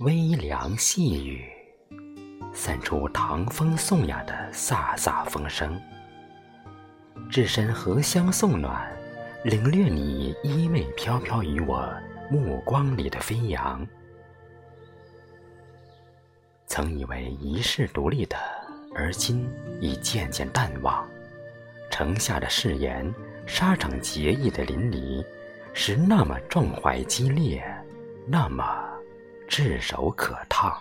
微凉细雨，散出唐风宋雅的飒飒风声。置身荷香送暖，领略你衣袂飘飘于我目光里的飞扬。曾以为一世独立的，而今已渐渐淡忘。城下的誓言，沙场结义的淋漓，是那么壮怀激烈，那么炙手可烫。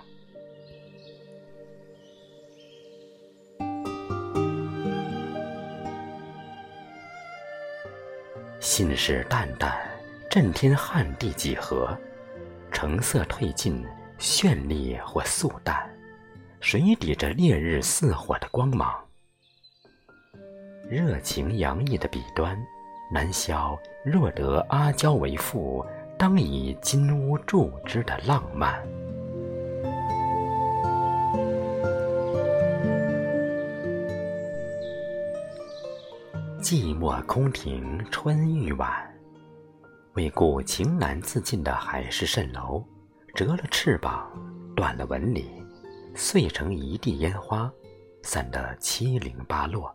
信誓旦旦，震天撼地几何？橙色褪尽，绚丽或素淡，谁抵着烈日似火的光芒？热情洋溢的笔端，难消若得阿娇为妇，当以金屋铸之的浪漫。寂寞空庭春欲晚，为顾情难自禁的海市蜃楼，折了翅膀，断了纹理，碎成一地烟花，散得七零八落。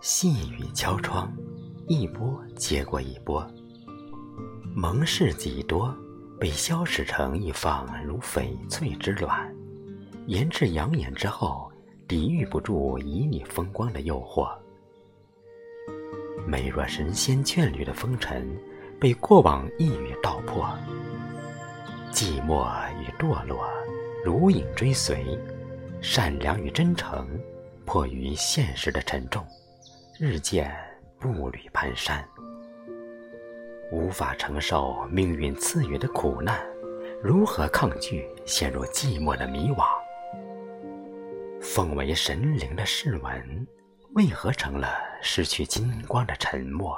细雨敲窗，一波接过一波，盟誓几多，被消蚀成一方如翡翠之卵，研制养眼之后，抵御不住旖旎风光的诱惑。美若神仙眷侣的风尘，被过往一语道破。寂寞与堕落，如影追随；善良与真诚，迫于现实的沉重，日渐步履蹒跚。无法承受命运赐予的苦难，如何抗拒陷入寂寞的迷惘？奉为神灵的誓文。为何成了失去金光的沉默？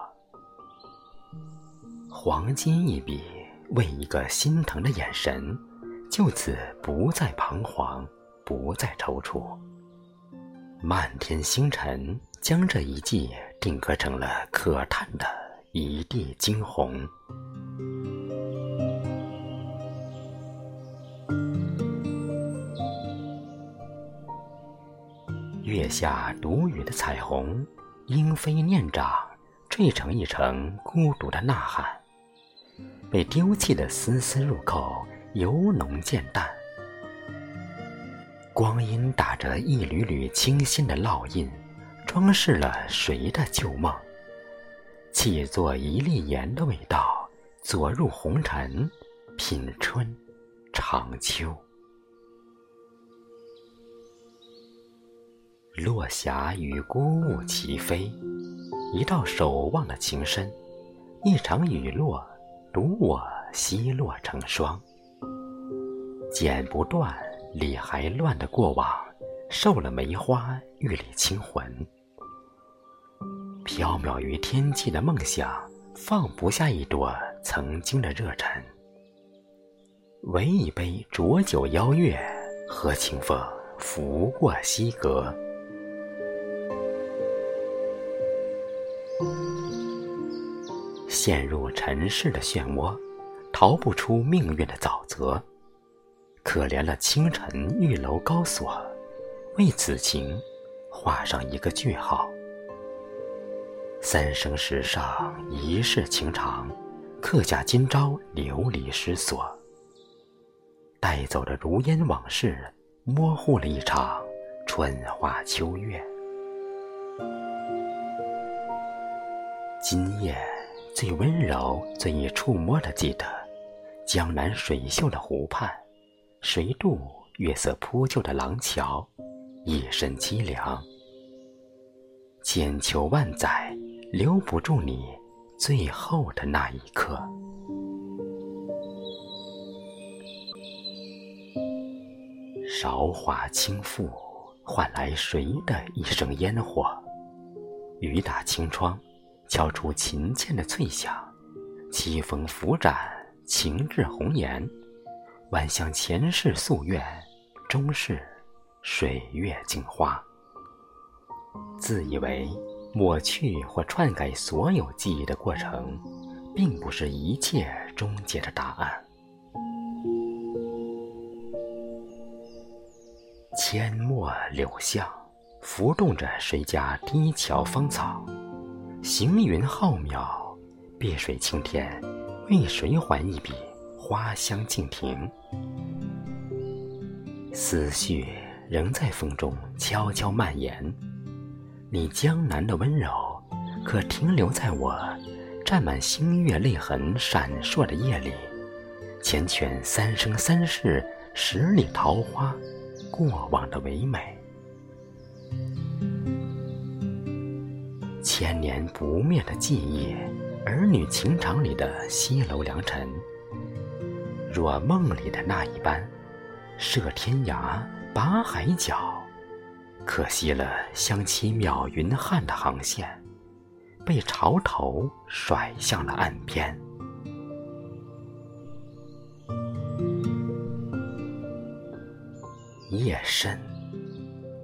黄金一笔，为一个心疼的眼神，就此不再彷徨，不再踌躇。漫天星辰，将这一季定格成了可叹的一地惊鸿。月下独语的彩虹，莺飞念长，缀成一程孤独的呐喊。被丢弃的丝丝入扣，由浓渐淡。光阴打着一缕缕清新的烙印，装饰了谁的旧梦？契作一粒盐的味道，佐入红尘，品春，长秋。落霞与孤鹜齐飞，一道守望的情深，一场雨落，独我西落成霜。剪不断，理还乱的过往，瘦了梅花玉里清魂。缥缈于天际的梦想，放不下一朵曾经的热忱。唯一杯浊酒邀月，和清风拂过西阁。陷入尘世的漩涡，逃不出命运的沼泽。可怜了清晨玉楼高锁，为此情画上一个句号。三生石上一世情长，刻下今朝流离失所。带走的如烟往事，模糊了一场春花秋月。今夜。最温柔、最易触摸的，记得江南水秀的湖畔，谁渡月色铺就的廊桥，一身凄凉。千秋万载，留不住你最后的那一刻。韶华倾覆，换来谁的一生烟火？雨打清窗。敲出琴键的脆响，凄风拂展，情至红颜，万象前世夙愿，终是水月镜花。自以为抹去或篡改所有记忆的过程并不是一切终结的答案。阡陌柳巷浮动着谁家低桥芳草行云浩渺碧水青天为谁还一笔花香静亭思绪仍在风中悄悄蔓延你江南的温柔，可停留在我沾满星月泪痕闪烁的夜里，缱绻三生三世十里桃花，过往的唯美。千年不灭的记忆，儿女情长里的西楼良辰。若梦里的那一般，涉天涯，拔海角，可惜了相期邈云汉的航线，被潮头甩向了岸边。夜深，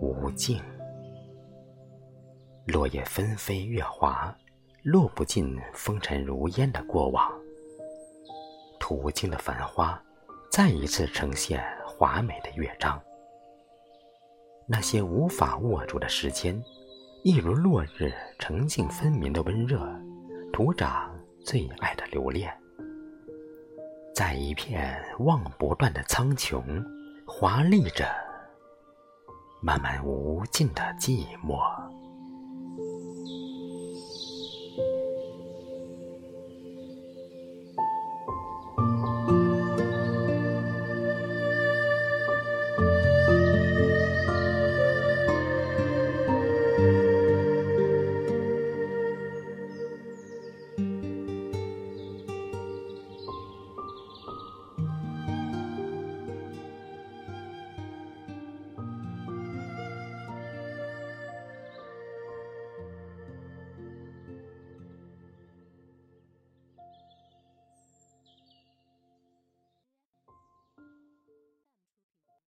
无尽。落叶纷飞，月华，落不尽风尘如烟的过往。途经的繁花，再一次呈现华美的乐章。那些无法握住的时间，一如落日澄净分明的温热，徒长最爱的留恋。在一片望不断的苍穹，华丽着漫漫无尽的寂寞。